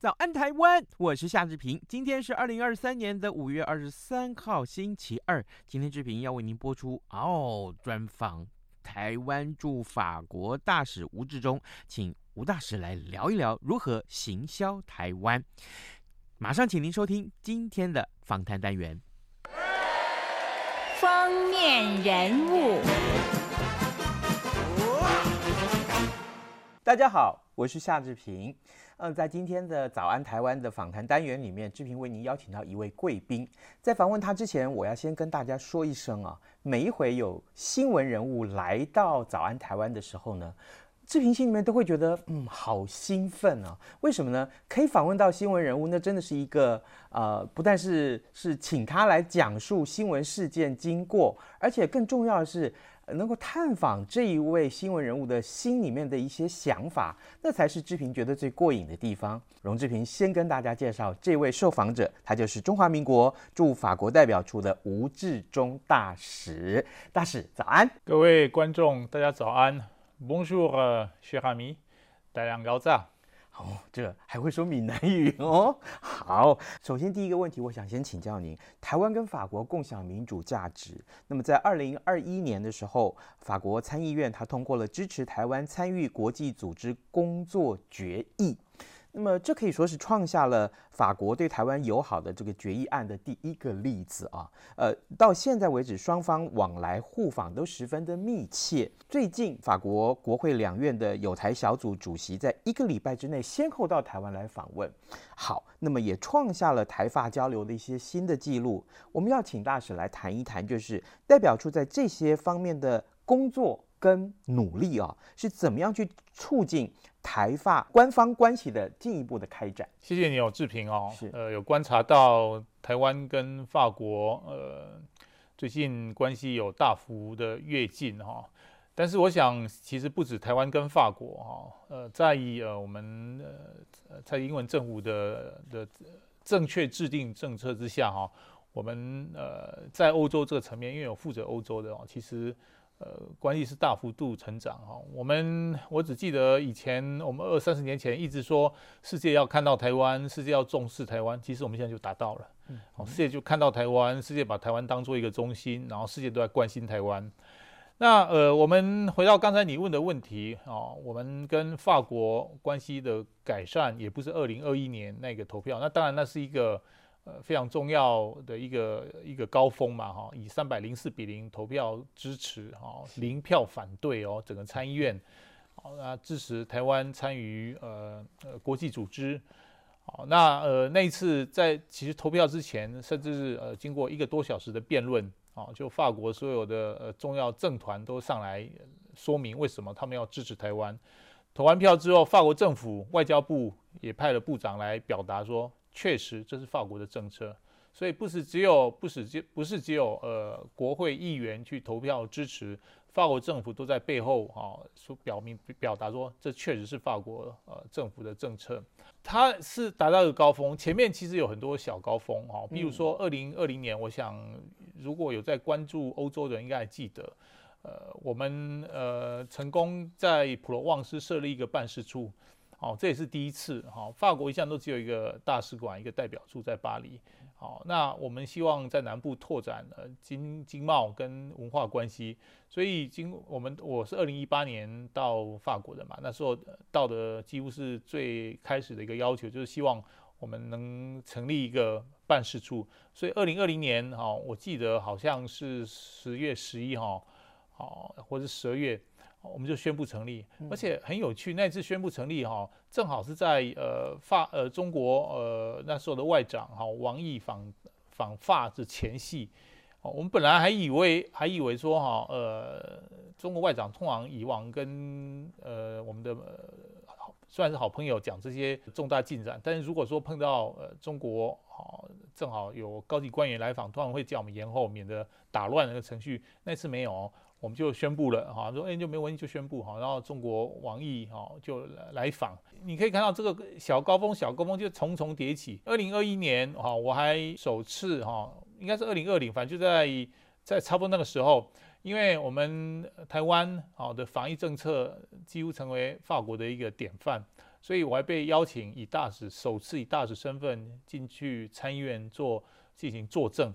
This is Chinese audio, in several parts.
早安台湾，我是夏志平。今天是二零二三年的五月二十三号，星期二。今天志平要为您播出哦专访台湾驻法国大使吴志忠，请吴大使来聊一聊如何行销台湾。马上请您收听今天的访谈单元。封面人物，大家好，我是夏志平。嗯，在今天的早安台湾的访谈单元里面，志平为您邀请到一位贵宾。在访问他之前，我要先跟大家说一声啊，每一回有新闻人物来到早安台湾的时候呢。志平心里面都会觉得，嗯，好兴奋啊！为什么呢？可以访问到新闻人物，那真的是一个，呃，不但是是请他来讲述新闻事件经过，而且更重要的是，能够探访这一位新闻人物的心里面的一些想法，那才是志平觉得最过瘾的地方。容志平先跟大家介绍这位受访者，他就是中华民国驻法国代表处的吴志忠大使。大使早安，各位观众，大家早安。Bonjour, cher ami，大家高照。哦，这还会说闽南语哦。好，首先第一个问题，我想先请教您：台湾跟法国共享民主价值。那么在二零二一年的时候，法国参议院它通过了支持台湾参与国际组织工作决议。那么这可以说是创下了法国对台湾友好的这个决议案的第一个例子啊。呃，到现在为止，双方往来互访都十分的密切。最近，法国国会两院的友台小组主席在一个礼拜之内先后到台湾来访问。好，那么也创下了台法交流的一些新的记录。我们要请大使来谈一谈，就是代表处在这些方面的工作跟努力啊，是怎么样去促进台法官方关系的进一步的开展。谢谢你哦，志平哦，是呃，有观察到台湾跟法国呃最近关系有大幅的跃进哈，但是我想其实不止台湾跟法国哈，呃，在以呃我们呃蔡英文政府的的正确制定政策之下哈，我们呃在欧洲这个层面，因为有负责欧洲的哦，其实。呃，关系是大幅度成长哈。我们我只记得以前我们二三十年前一直说世界要看到台湾，世界要重视台湾。其实我们现在就达到了，好，世界就看到台湾，世界把台湾当做一个中心，然后世界都在关心台湾。那呃，我们回到刚才你问的问题啊，我们跟法国关系的改善也不是二零二一年那个投票，那当然那是一个。呃，非常重要的一个一个高峰嘛，哈，以三百零四比零投票支持，哈，零票反对哦，整个参议院，好，那支持台湾参与呃呃国际组织，好，那呃那一次在其实投票之前，甚至是呃经过一个多小时的辩论，啊，就法国所有的呃重要政团都上来说明为什么他们要支持台湾，投完票之后，法国政府外交部也派了部长来表达说。确实，这是法国的政策，所以不是只有不是只不是只有呃国会议员去投票支持，法国政府都在背后啊说表明表达说，这确实是法国呃政府的政策，它是达到一个高峰，前面其实有很多小高峰哈，比如说二零二零年，我想如果有在关注欧洲的人应该还记得，呃我们呃成功在普罗旺斯设立一个办事处。好，这也是第一次。好，法国一向都只有一个大使馆、一个代表处在巴黎。好，那我们希望在南部拓展呃经经贸跟文化关系。所以经我们我是二零一八年到法国的嘛，那时候到的几乎是最开始的一个要求，就是希望我们能成立一个办事处。所以二零二零年哈，我记得好像是十月十一号，好，或者十二月。我们就宣布成立，而且很有趣。那次宣布成立哈，正好是在呃法呃中国呃那时候的外长哈王毅访访法之前夕哦，我们本来还以为还以为说哈，呃，中国外长通常以往跟呃我们的好虽然是好朋友讲这些重大进展，但是如果说碰到呃中国好正好有高级官员来访，通常会叫我们延后，免得打乱那个程序。那次没有，我们就宣布了哈，说哎就没问题就宣布哈，然后中国王毅哈就来访。你可以看到这个小高峰小高峰就重重叠起。二零二一年哈，我还首次哈。应该是二零二零，反正就在在差不多那个时候，因为我们台湾好的防疫政策几乎成为法国的一个典范，所以我还被邀请以大使首次以大使身份进去参议院做进行作证，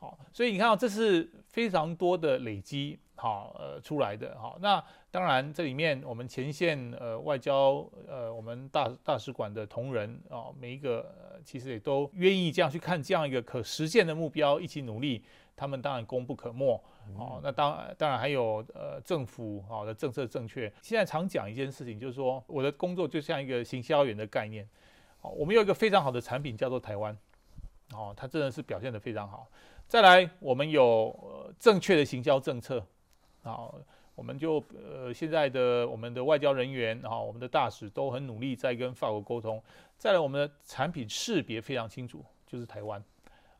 好，所以你看到这是非常多的累积好呃出来的好，那当然这里面我们前线呃外交呃我们大大使馆的同仁啊每一个。其实也都愿意这样去看这样一个可实现的目标，一起努力，他们当然功不可没。哦，那当当然还有呃政府好的政策正确。现在常讲一件事情，就是说我的工作就像一个行销员的概念。哦，我们有一个非常好的产品叫做台湾，哦，它真的是表现得非常好。再来，我们有呃正确的行销政策，啊，我们就呃现在的我们的外交人员啊，我们的大使都很努力在跟法国沟通。再来，我们的产品识别非常清楚，就是台湾，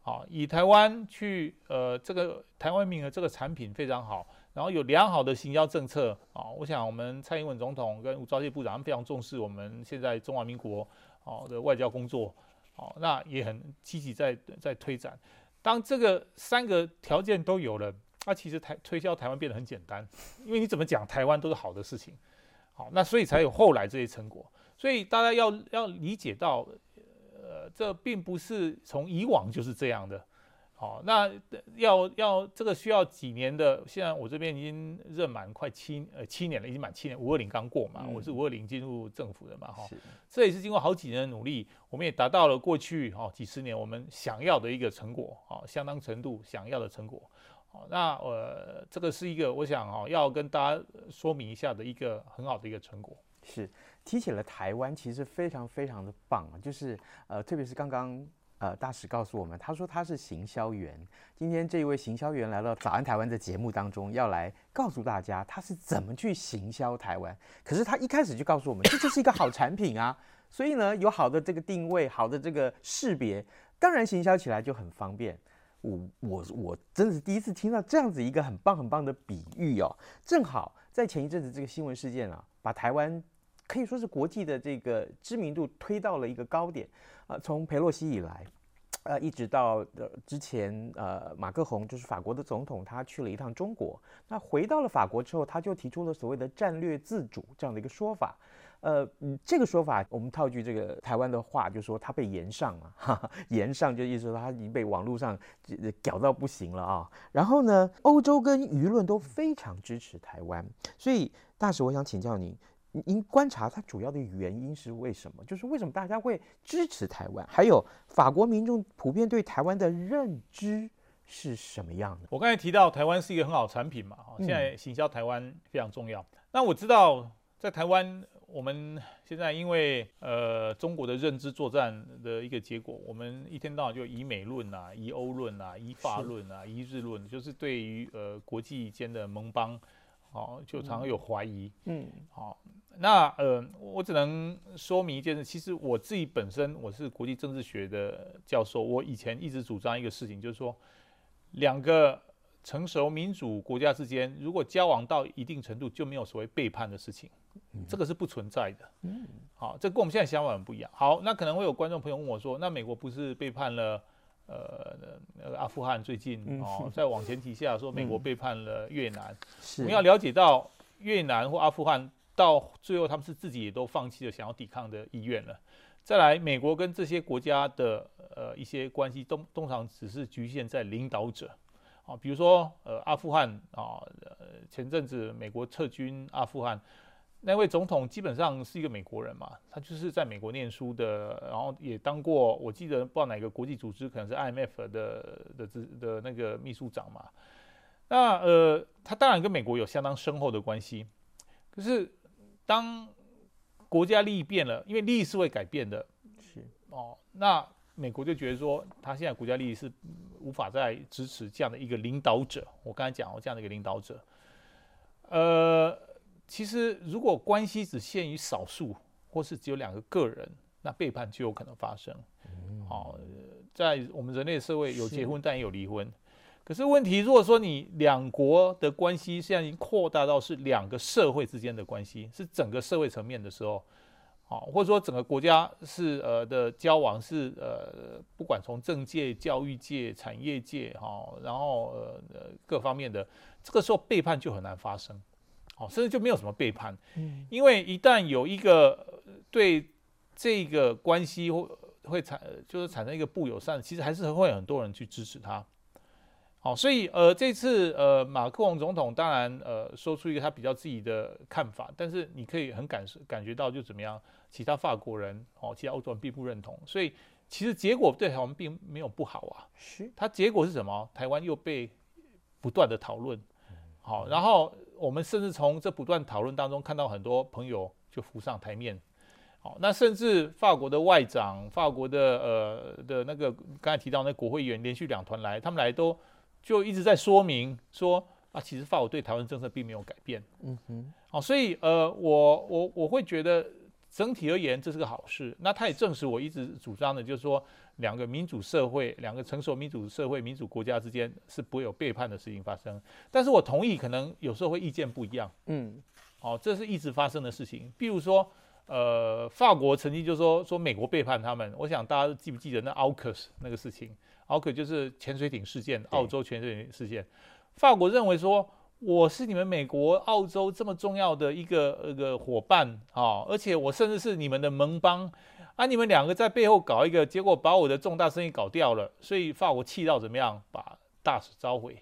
好，以台湾去，呃，这个台湾名额这个产品非常好，然后有良好的行销政策，啊，我想我们蔡英文总统跟吴钊燮部长非常重视我们现在中华民国，好的外交工作，好，那也很积极在在推展。当这个三个条件都有了，那其实台推销台湾变得很简单，因为你怎么讲台湾都是好的事情，好，那所以才有后来这些成果。所以大家要要理解到，呃，这并不是从以往就是这样的，好，那要要这个需要几年的。现在我这边已经任满快七呃七年了，已经满七年。五二零刚过嘛，我是五二零进入政府的嘛，哈，这也是经过好几年的努力，我们也达到了过去哈几十年我们想要的一个成果，啊，相当程度想要的成果，好，那呃这个是一个我想哦要跟大家说明一下的一个很好的一个成果，是。提起了台湾，其实非常非常的棒啊！就是呃，特别是刚刚呃大使告诉我们，他说他是行销员。今天这一位行销员来到《早安台湾》的节目当中，要来告诉大家他是怎么去行销台湾。可是他一开始就告诉我们，这就是一个好产品啊！所以呢，有好的这个定位，好的这个识别，当然行销起来就很方便。我我我真的是第一次听到这样子一个很棒很棒的比喻哦！正好在前一阵子这个新闻事件啊，把台湾。可以说是国际的这个知名度推到了一个高点，啊，从裴洛西以来，呃，一直到呃之前呃马克宏就是法国的总统，他去了一趟中国，那回到了法国之后，他就提出了所谓的战略自主这样的一个说法，呃，这个说法我们套句这个台湾的话，就说他被延上了，哈哈，延上就意思说他已经被网络上搞到不行了啊，然后呢，欧洲跟舆论都非常支持台湾，所以大使，我想请教您。您观察它主要的原因是为什么？就是为什么大家会支持台湾？还有法国民众普遍对台湾的认知是什么样的？我刚才提到台湾是一个很好的产品嘛，哈，现在行销台湾非常重要。那我知道在台湾，我们现在因为呃中国的认知作战的一个结果，我们一天到晚就以美论啊，以欧论啊，以法论啊，以日论，就是对于呃国际间的盟邦。哦，就常常有怀疑，嗯，好，那呃，我只能说明一件事，其实我自己本身我是国际政治学的教授，我以前一直主张一个事情，就是说，两个成熟民主国家之间，如果交往到一定程度，就没有所谓背叛的事情，这个是不存在的，嗯，好，这跟我们现在想法很不一样。好，那可能会有观众朋友问我说，那美国不是背叛了？呃，那个阿富汗最近哦，在往前提下说，美国背叛了越南。我们要了解到越南或阿富汗到最后，他们是自己也都放弃了想要抵抗的意愿了。再来，美国跟这些国家的呃一些关系，通通常只是局限在领导者啊，比如说呃阿富汗啊，呃前阵子美国撤军阿富汗。那位总统基本上是一个美国人嘛，他就是在美国念书的，然后也当过，我记得不知道哪个国际组织，可能是 IMF 的的的的那个秘书长嘛。那呃，他当然跟美国有相当深厚的关系。可是当国家利益变了，因为利益是会改变的，是哦。那美国就觉得说，他现在国家利益是无法再支持这样的一个领导者。我刚才讲过这样的一个领导者，呃，其实如果关系只限于少数，或是只有两个个人，那背叛就有可能发生。好、在我们人类社会有结婚，但也有离婚。可是问题，如果说你两国的关系现在已经扩大到是两个社会之间的关系，是整个社会层面的时候。好，或者说整个国家是呃的交往是呃，不管从政界、教育界、产业界哈，然后呃各方面的，这个时候背叛就很难发生，好，甚至就没有什么背叛，嗯，因为一旦有一个对这个关系会会产就是产生一个不友善，其实还是会有很多人去支持他。好，所以呃，这次呃，马克龙总统当然呃，说出一个他比较自己的看法，但是你可以很感受感觉到就怎么样，其他法国人哦，其他欧洲人并不认同，所以其实结果对台湾并没有不好啊。是，它结果是什么？台湾又被不断的讨论，好，然后我们甚至从这不断讨论当中看到很多朋友就浮上台面，好，那甚至法国的外长、法国的呃的那个刚才提到那国会议员连续两团来，他们来都。就一直在说明说啊，其实法国对台湾政策并没有改变。嗯哼，好，所以呃，我我我会觉得整体而言这是个好事。那它也证实我一直主张的，就是说两个民主社会、两个成熟民主社会、民主国家之间是不会有背叛的事情发生。但是我同意，可能有时候会意见不一样。嗯，好，这是一直发生的事情。比如说，呃，法国曾经就说说美国背叛他们。我想大家记不记得那 AUKUS 那个事情？奥克就是潜水艇事件，澳洲潜水艇事件。法国认为说，我是你们美国、澳洲这么重要的一个一个伙伴啊，而且我甚至是你们的盟邦啊，你们两个在背后搞一个，结果把我的重大生意搞掉了，所以法国气到怎么样，把大使召回。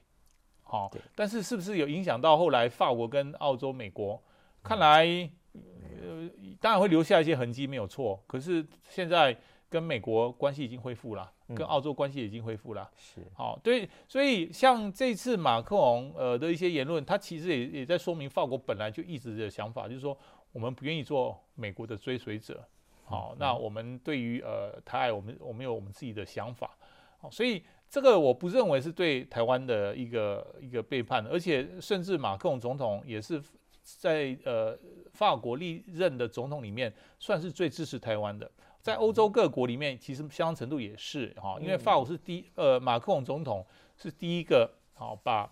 好，但是是不是有影响到后来法国跟澳洲、美国？看来，呃，当然会留下一些痕迹，没有错。可是现在跟美国关系已经恢复了。跟澳洲关系已经恢复了，是。好对，所以像这次马克龙呃的一些言论，他其实也也在说明法国本来就一直的想法，就是说我们不愿意做美国的追随者，好，那我们对于呃台海，我们我们有我们自己的想法，好，所以这个我不认为是对台湾的一个一个背叛，而且甚至马克龙总统也是在呃法国历任的总统里面算是最支持台湾的。在欧洲各国里面，其实相当程度也是哈，因为法国是第呃马克龙总统是第一个好把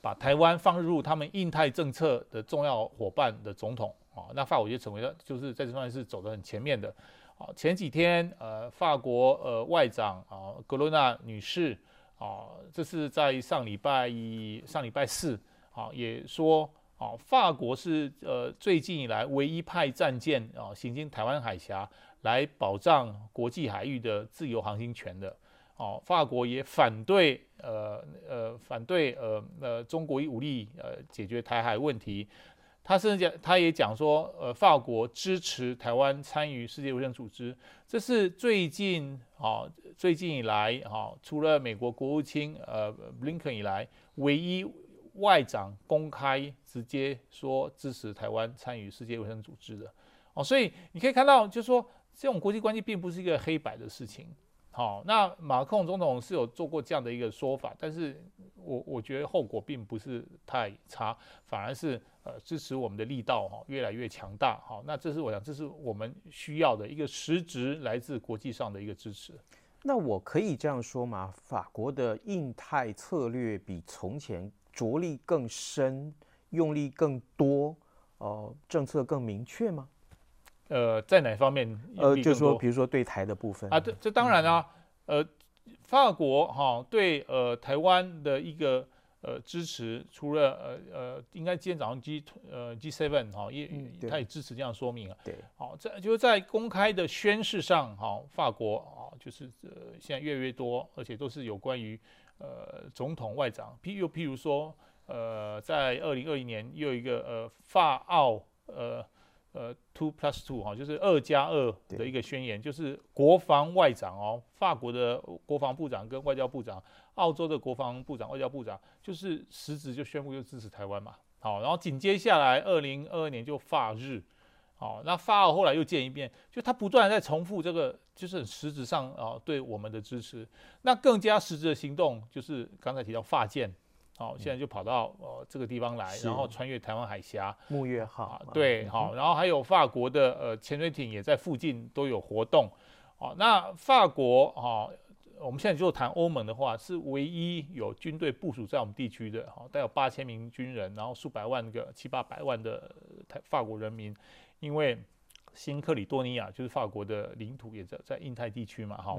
把台湾放入他们印太政策的重要伙伴的总统啊，那法国就成为了就是在这方面是走得很前面的啊。前几天呃法国呃外长啊格罗纳女士啊，这是在上礼拜一上礼拜四啊也说。啊，法国是呃最近以来唯一派战舰啊行经台湾海峡来保障国际海域的自由航行权的。哦，法国也反对呃呃反对呃呃中国以武力呃解决台海问题。他甚至讲，他也讲说，呃，法国支持台湾参与世界卫生组织。这是最近啊最近以来啊除了美国国务卿呃布林肯以来唯一。外长公开直接说支持台湾参与世界卫生组织的，哦，所以你可以看到，就是说这种国际关系并不是一个黑白的事情。好、那马克龙总统是有做过这样的一个说法，但是我我觉得后果并不是太差，反而是呃支持我们的力道哈、越来越强大。好、那这是我想这是我们需要的一个实质来自国际上的一个支持。那我可以这样说吗？法国的印太策略比从前着力更深，用力更多，呃，政策更明确吗？呃，在哪方面？呃，就是说，比如说对台的部分啊，这这当然啊，嗯、呃，法国哈、哦、对呃台湾的一个呃支持，除了呃呃，应该今天早上 G 呃 G seven 哈也他也支持这样说明啊，对，好，在就是在公开的宣誓上哈、哦，法国啊就是呃现在越来越多，而且都是有关于。呃，总统、外长，譬又譬如说，呃，在二零二一年又有一个呃法澳呃呃 two plus two 哈，就是二加二的一个宣言，就是国防外长哦，法国的国防部长跟外交部长，澳洲的国防部长、外交部长，就是实质就宣布就支持台湾嘛。好，然后紧接下来二零二二年就法日。好，那法澳后来又见一遍，就他不断在重复这个，就是很实质上啊对我们的支持。那更加实质的行动就是刚才提到法舰，好，现在就跑到呃这个地方来，然后穿越台湾海峡，木月号，对，好，然后还有法国的呃潜水艇也在附近都有活动，好，那法国啊。我们现在就谈欧盟的话，是唯一有军队部署在我们地区的，哈，带有八千名军人，然后数百万个、七八百万的台法国人民，因为新克里多尼亚就是法国的领土，也在在印太地区嘛，哈，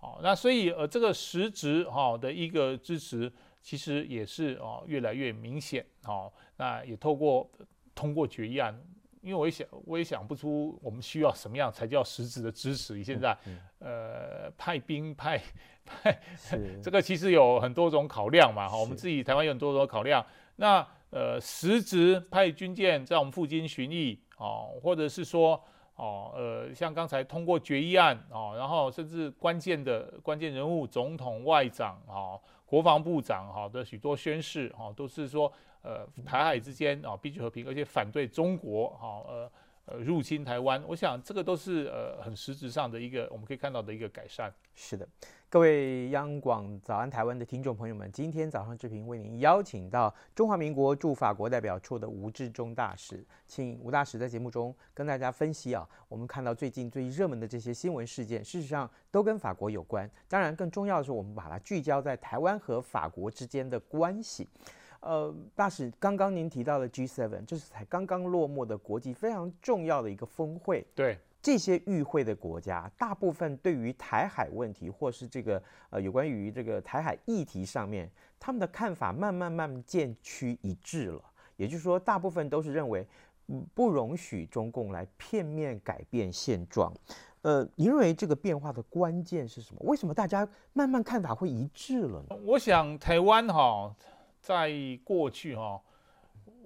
好，那所以呃，这个实质哈的一个支持，其实也是啊越来越明显，哈，那也透过通过决议案。因为我也想，我也想不出我们需要什么样才叫实质的支持。你现在，嗯嗯、呃，派兵派派，这个其实有很多种考量嘛。哈，我们自己台湾有很多种考量。那呃，实质派军舰在我们附近巡弋哦，或者是说哦，呃，像刚才通过决议案哦，然后甚至关键的关键人物，总统、外长哦，国防部长哈的许多宣誓哦，都是说。呃，台海之间啊，必须和平，而且反对中国哈，呃呃入侵台湾。我想这个都是呃很实质上的一个我们可以看到的一个改善。是的，各位央广早安台湾的听众朋友们，今天早上志平为您邀请到中华民国驻法国代表处的吴志忠大使，请吴大使在节目中跟大家分析啊，我们看到最近最热门的这些新闻事件，事实上都跟法国有关。当然，更重要的是，我们把它聚焦在台湾和法国之间的关系。呃，大使，刚刚您提到的 G7，这是才刚刚落幕的国际非常重要的一个峰会。对，这些与会的国家，大部分对于台海问题，或是这个呃有关于这个台海议题上面，他们的看法慢慢慢慢渐趋一致了。也就是说，大部分都是认为，嗯，不容许中共来片面改变现状。呃，您认为这个变化的关键是什么？为什么大家慢慢看法会一致了呢？我想台湾哈。在过去哈，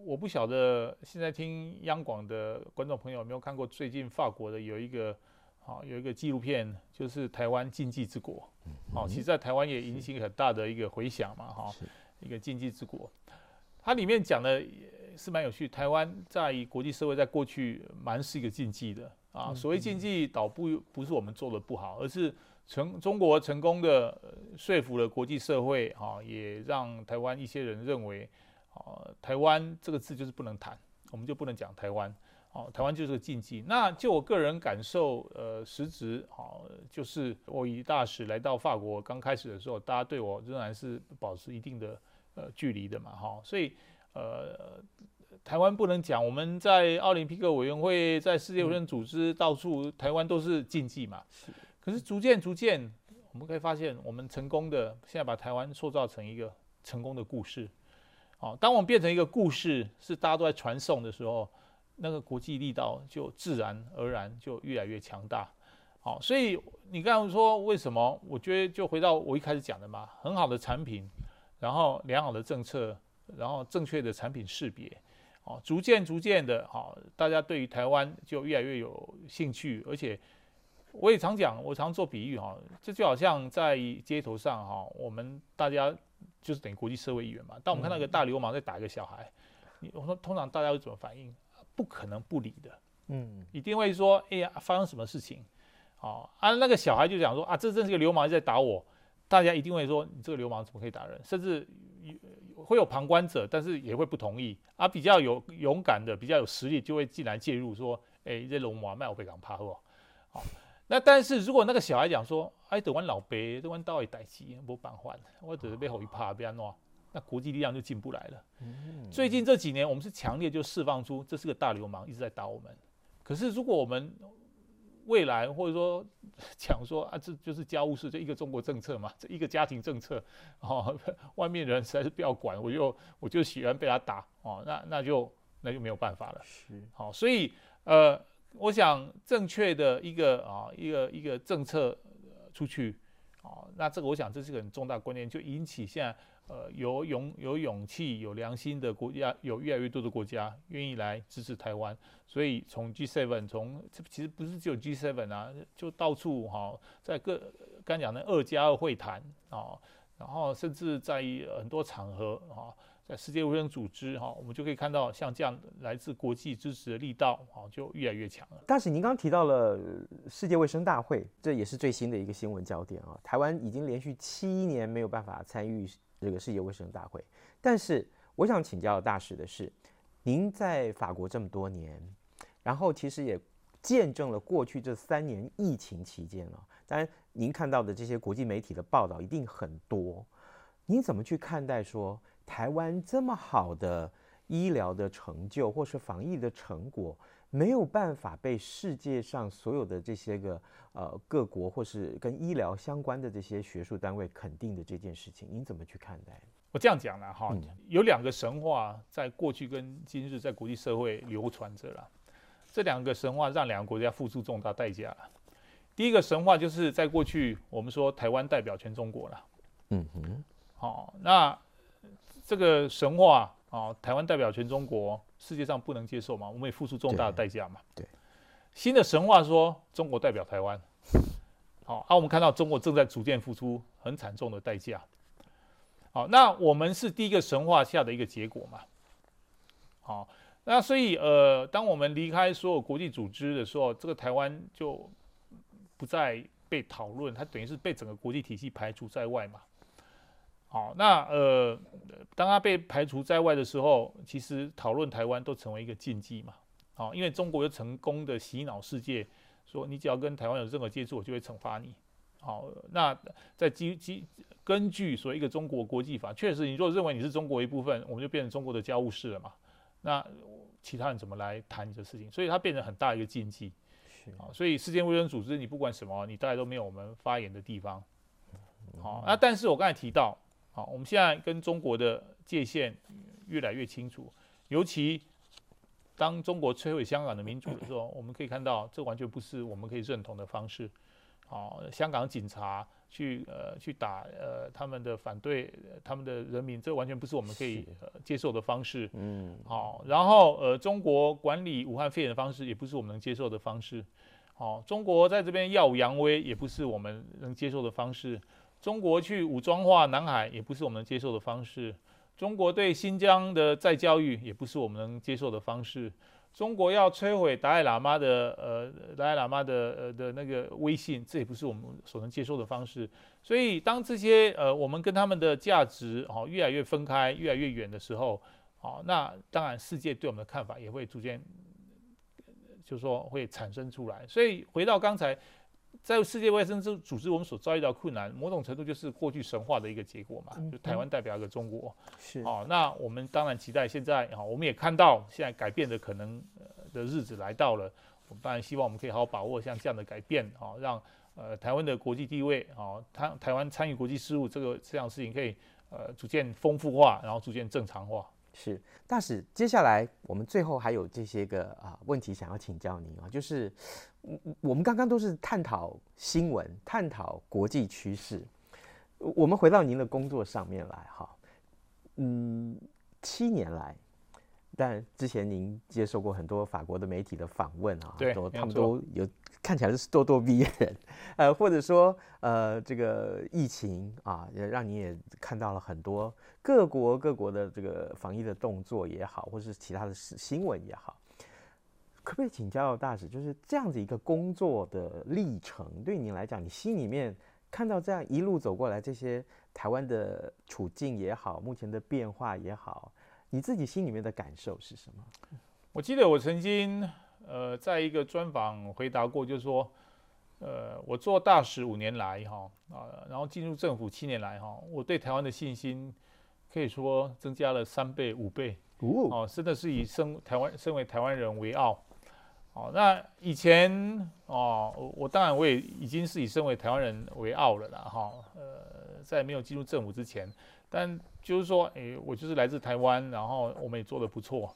我不晓得现在听央广的观众朋友有没有看过最近法国的有一个啊有一个纪录片，就是台湾禁忌之国，哦，其实在台湾也引起很大的一个回响嘛哈，一个禁忌之国，它里面讲的是蛮有趣，台湾在国际社会在过去蛮是一个禁忌的啊，所谓禁忌倒不不是我们做的不好，而是。成中国成功的说服了国际社会，哈，也让台湾一些人认为，啊，台湾这个字就是不能谈，我们就不能讲台湾，哦，台湾就是个禁忌。那就我个人感受，呃，实质，哈，就是我以大使来到法国刚开始的时候，大家对我仍然是保持一定的呃距离的嘛，哈，所以，呃，台湾不能讲，我们在奥林匹克委员会，在世界卫生组织到处，台湾都是禁忌嘛。可是逐渐逐渐，我们可以发现，我们成功的现在把台湾塑造成一个成功的故事。好，当我们变成一个故事，是大家都在传颂的时候，那个国际力道就自然而然就越来越强大。好，所以你刚刚说为什么？我觉得就回到我一开始讲的嘛，很好的产品，然后良好的政策，然后正确的产品识别，好，逐渐逐渐的，好，大家对于台湾就越来越有兴趣，而且。我也常讲，我常做比喻哈，这就好像在街头上哈，我们大家就是等于国际社会议员嘛。当我们看到一个大流氓在打一个小孩，你我说通常大家会怎么反应？不可能不理的，嗯，一定会说，哎呀，发生什么事情？哦啊，那个小孩就讲说啊，这真是个流氓在打我。大家一定会说，你这个流氓怎么可以打人？甚至会有旁观者，但是也会不同意。啊，比较有勇敢的、比较有实力，就会进来介入说，哎，这流氓卖我被港怕好。那但是如果那个小孩讲说，哎，台湾老爸，台湾到底代志，没办法，我只是被吼一怕，别安怎，那国际力量就进不来了。嗯、最近这几年，我们是强烈就释放出这是个大流氓，一直在打我们。可是如果我们未来或者说讲说啊，这就是家务事，就一个中国政策嘛，这一个家庭政策，哦，外面人实在是不要管，我就我就喜欢被他打，哦，那那就那就没有办法了。是，好，所以呃。我想正确的一个啊一个一个政策出去啊，那这个我想这是个很重大观念，就引起现在呃有勇有勇气有良心的国家，有越来越多的国家愿意来支持台湾。所以从 G7 从这其实不是只有 G7 啊，就到处哈，在各刚讲的二加二会谈啊，然后甚至在很多场合啊，在世界卫生组织哈，我们就可以看到像这样来自国际支持的力道哈，就越来越强了。大使，您刚刚提到了世界卫生大会，这也是最新的一个新闻焦点啊。台湾已经连续七年没有办法参与这个世界卫生大会，但是我想请教大使的是，您在法国这么多年，然后其实也见证了过去这三年疫情期间啊，当然您看到的这些国际媒体的报道一定很多，您怎么去看待说？台湾这么好的医疗的成就，或是防疫的成果，没有办法被世界上所有的这些个呃各国或是跟医疗相关的这些学术单位肯定的这件事情，您怎么去看待？我这样讲了哈，有两个神话在过去跟今日在国际社会流传着了，这两个神话让两个国家付出重大代价了。第一个神话就是在过去我们说台湾代表全中国了，嗯哼，好那。这个神话啊，台湾代表全中国，世界上不能接受嘛？我们也付出重大的代价嘛。对。新的神话说中国代表台湾，好，啊，我们看到中国正在逐渐付出很惨重的代价。好，那我们是第一个神话下的一个结果嘛？好，那所以呃，当我们离开所有国际组织的时候，这个台湾就不再被讨论，它等于是被整个国际体系排除在外嘛。好，那呃，当他被排除在外的时候，其实讨论台湾都成为一个禁忌嘛。好，因为中国又成功的洗脑世界，说你只要跟台湾有任何接触，我就会惩罚你。好，那在基基根据所谓一个中国国际法，确实，你如果认为你是中国一部分，我们就变成中国的家务事了嘛。那其他人怎么来谈你的事情？所以它变成很大一个禁忌。是啊，所以世界卫生组织，你不管什么，你大概都没有我们发言的地方。好，那但是我刚才提到。好，我们现在跟中国的界限越来越清楚，尤其当中国摧毁香港的民主的时候，我们可以看到，这完全不是我们可以认同的方式。好，香港警察去呃去打呃他们的反对他们的人民，这完全不是我们可以、呃、接受的方式。嗯。好，然后呃中国管理武汉肺炎的方式也不是我们能接受的方式。好，中国在这边耀武扬威也不是我们能接受的方式。中国去武装化南海也不是我们能接受的方式，中国对新疆的再教育也不是我们能接受的方式，中国要摧毁达赖喇嘛的呃达赖喇嘛的呃的那个威信，这也不是我们所能接受的方式。所以当这些呃我们跟他们的价值哦越来越分开，越来越远的时候，哦那当然世界对我们的看法也会逐渐，就是说会产生出来。所以回到刚才。在世界卫生组织，我们所遭遇到困难，某种程度就是过去神话的一个结果嘛。就台湾代表一个中国，是哦。那我们当然期待现在啊，我们也看到现在改变的可能的日子来到了。我们当然希望我们可以好好把握像这样的改变啊，让呃台湾的国际地位啊，台台湾参与国际事务这个这样的事情可以呃逐渐丰富化，然后逐渐正常化。是大使，接下来我们最后还有这些个啊问题想要请教您啊，就是我我们刚刚都是探讨新闻，探讨国际趋势，我们回到您的工作上面来哈，嗯，七年来，但之前您接受过很多法国的媒体的访问啊，对，都他们都有。看起来是咄咄逼人，呃，或者说，呃，这个疫情啊，也让你也看到了很多各国各国的这个防疫的动作也好，或是其他的新闻也好，可不可以请教大使，就是这样子一个工作的历程，对你来讲，你心里面看到这样一路走过来这些台湾的处境也好，目前的变化也好，你自己心里面的感受是什么？我记得我曾经。呃，在一个专访回答过，就是说，呃，我做大使五年来，哈啊，然后进入政府七年来，哈，我对台湾的信心可以说增加了三倍、五倍，哦，真的是以身台湾身为台湾人为傲，哦，那以前哦，我我当然我也已经是以身为台湾人为傲了啦，哈，呃，在没有进入政府之前，但就是说，诶，我就是来自台湾，然后我们也做得不错，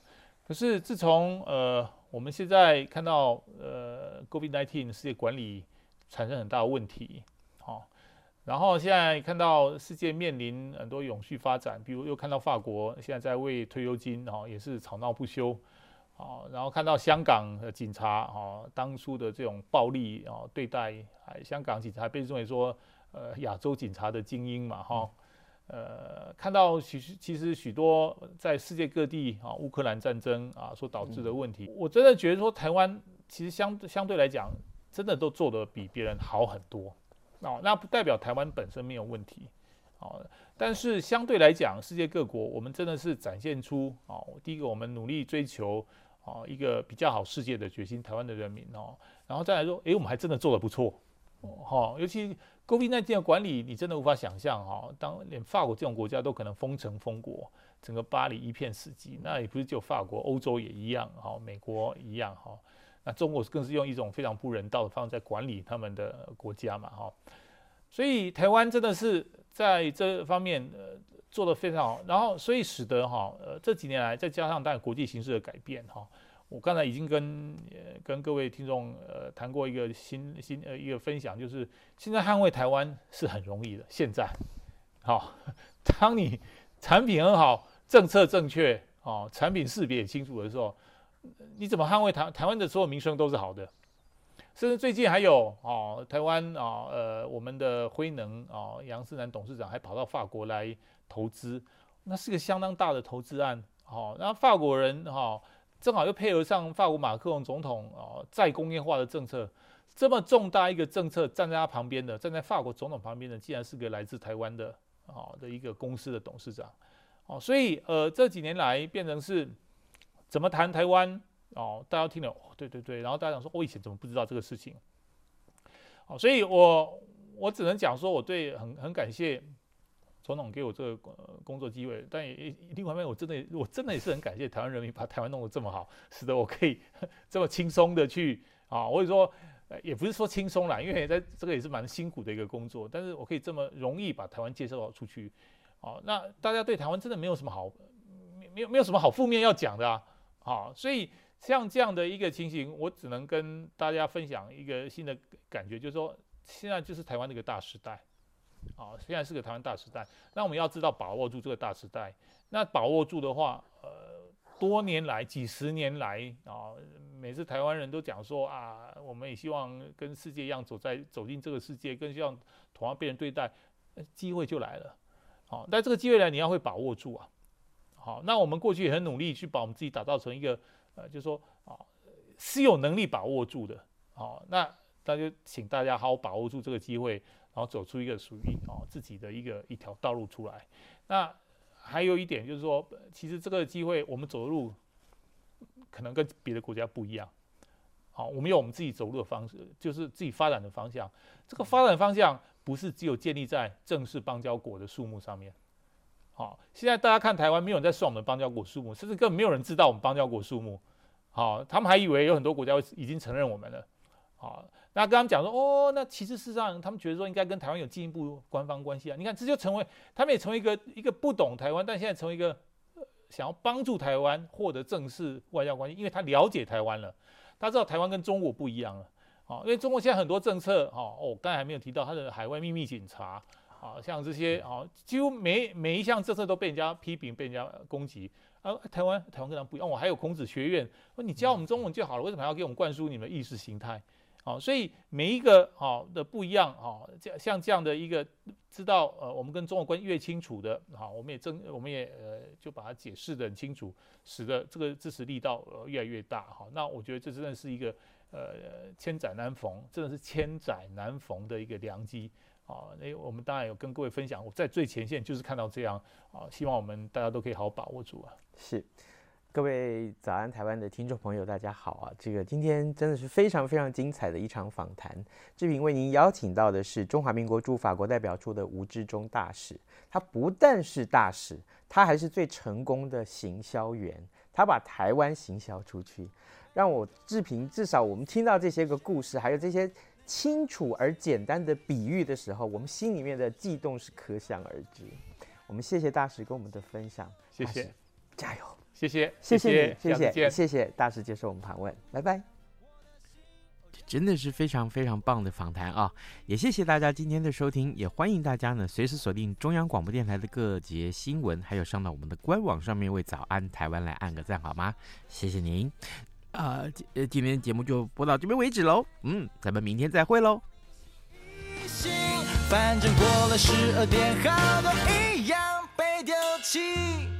可是自从呃。我们现在看到，呃，COVID-19 世界管理产生很大的问题，好、哦，然后现在看到世界面临很多永续发展，比如又看到法国现在在为退休金，然、哦，也是吵闹不休，啊、哦，然后看到香港的警察，哈、哦，当初的这种暴力，哦，对待，香港警察被认为说，呃，亚洲警察的精英嘛，哈、哦，呃，看到其实其实许多在世界各地啊，乌克兰战争啊所导致的问题，我真的觉得说台湾其实相相对来讲，真的都做得比别人好很多。哦，那不代表台湾本身没有问题。哦，但是相对来讲，世界各国我们真的是展现出哦，第一个我们努力追求哦一个比较好世界的决心，台湾的人民哦，然后再来说，诶，我们还真的做得不错。哦，尤其 COVID-19 的管理，你真的无法想象哈、当连法国这种国家都可能封城封国，整个巴黎一片死寂，那也不是只有法国，欧洲也一样哈、美国一样哈、那中国更是用一种非常不人道的方式在管理他们的国家嘛哈、所以台湾真的是在这方面呃做得非常好，然后所以使得哈呃这几年来，再加上当然国际形势的改变哈。我刚才已经跟呃跟各位听众呃谈过一个新新呃一个分享，就是现在捍卫台湾是很容易的。现在，好、当你产品很好，政策正确，哦，产品识别也清楚的时候，你怎么捍卫台台湾的所有民生都是好的。甚至最近还有哦，台湾啊、哦、呃我们的辉能啊杨思南董事长还跑到法国来投资，那是个相当大的投资案。哦，那法国人哈。正好又配合上法国马克龙总统啊再工业化的政策，这么重大一个政策，站在他旁边的，站在法国总统旁边的，竟然是个来自台湾的啊的一个公司的董事长，哦，所以呃这几年来变成是怎么谈台湾哦，大家听了哦对对对，然后大家讲说我以前怎么不知道这个事情，哦，所以我我只能讲说我对很很感谢。总统给我这个工作机会，但也另外一方面，我真的我真的也是很感谢台湾人民把台湾弄得这么好，使得我可以 这么轻松的去啊，或者说也不是说轻松啦，因为在这个也是蛮辛苦的一个工作，但是我可以这么容易把台湾介绍出去，啊，那大家对台湾真的没有什么好，没有没有什么好负面要讲的啊，啊，所以像这样的一个情形，我只能跟大家分享一个新的感觉，就是说现在就是台湾的一个大时代。啊，现在是个台湾大时代，那我们要知道把握住这个大时代。那把握住的话，呃，多年来、几十年来啊，每次台湾人都讲说啊，我们也希望跟世界一样走在走进这个世界，更希望同样被人对待，机会就来了。好，但这个机会来，你要会把握住啊。好，那我们过去也很努力去把我们自己打造成一个呃，就是说啊，是有能力把握住的。好，那那就请大家好好把握住这个机会。然后走出一个属于哦自己的一个一条道路出来。那还有一点就是说，其实这个机会我们走的路可能跟别的国家不一样。好，我们有我们自己走路的方式，就是自己发展的方向。这个发展方向不是只有建立在正式邦交国的数目上面。好，现在大家看台湾，没有人在算我们邦交国数目，甚至根本没有人知道我们邦交国数目。好，他们还以为有很多国家已经承认我们了。好。那跟他们讲说，哦，那其实事实上，他们觉得说应该跟台湾有进一步官方关系啊。你看，这就成为他们也成为一个一个不懂台湾，但现在成为一个想要帮助台湾获得正式外交关系，因为他了解台湾了，他知道台湾跟中国不一样了。啊，因为中国现在很多政策，哈，哦，刚才还没有提到他的海外秘密警察，啊，像这些，啊，几乎每每一项政策都被人家批评，被人家攻击。啊，台湾台湾跟他们不一样，我还有孔子学院，说你教我们中文就好了，为什么还要给我们灌输你们意识形态？好，所以每一个好的不一样，好，这像这样的一个知道，呃，我们跟中国关系越清楚的，好，我们也真，我们也呃，就把它解释得很清楚，使得这个支持力道呃越来越大，好，那我觉得这真的是一个呃千载难逢，真的是千载难逢的一个良机，啊，那我们当然有跟各位分享，我在最前线就是看到这样，啊，希望我们大家都可以好好把握住啊，是。各位早安台湾的听众朋友，大家好啊！这个今天真的是非常非常精彩的一场访谈。志平为您邀请到的是中华民国驻法国代表处的吴志忠大使。他不但是大使，他还是最成功的行销员。他把台湾行销出去，让我志平至少我们听到这些个故事，还有这些清楚而简单的比喻的时候，我们心里面的悸动是可想而知。我们谢谢大使跟我们的分享，谢谢，加油。谢谢，谢谢你，谢谢，谢谢大师接受我们访问，拜拜。真的是非常非常棒的访谈啊！也谢谢大家今天的收听，也欢迎大家呢随时锁定中央广播电台的各节新闻，还有上到我们的官网上面为早安台湾来按个赞好吗？谢谢您。啊、呃，今天节目就播到这边为止喽。嗯，咱们明天再会喽。反正过了十二点，好多一样。起。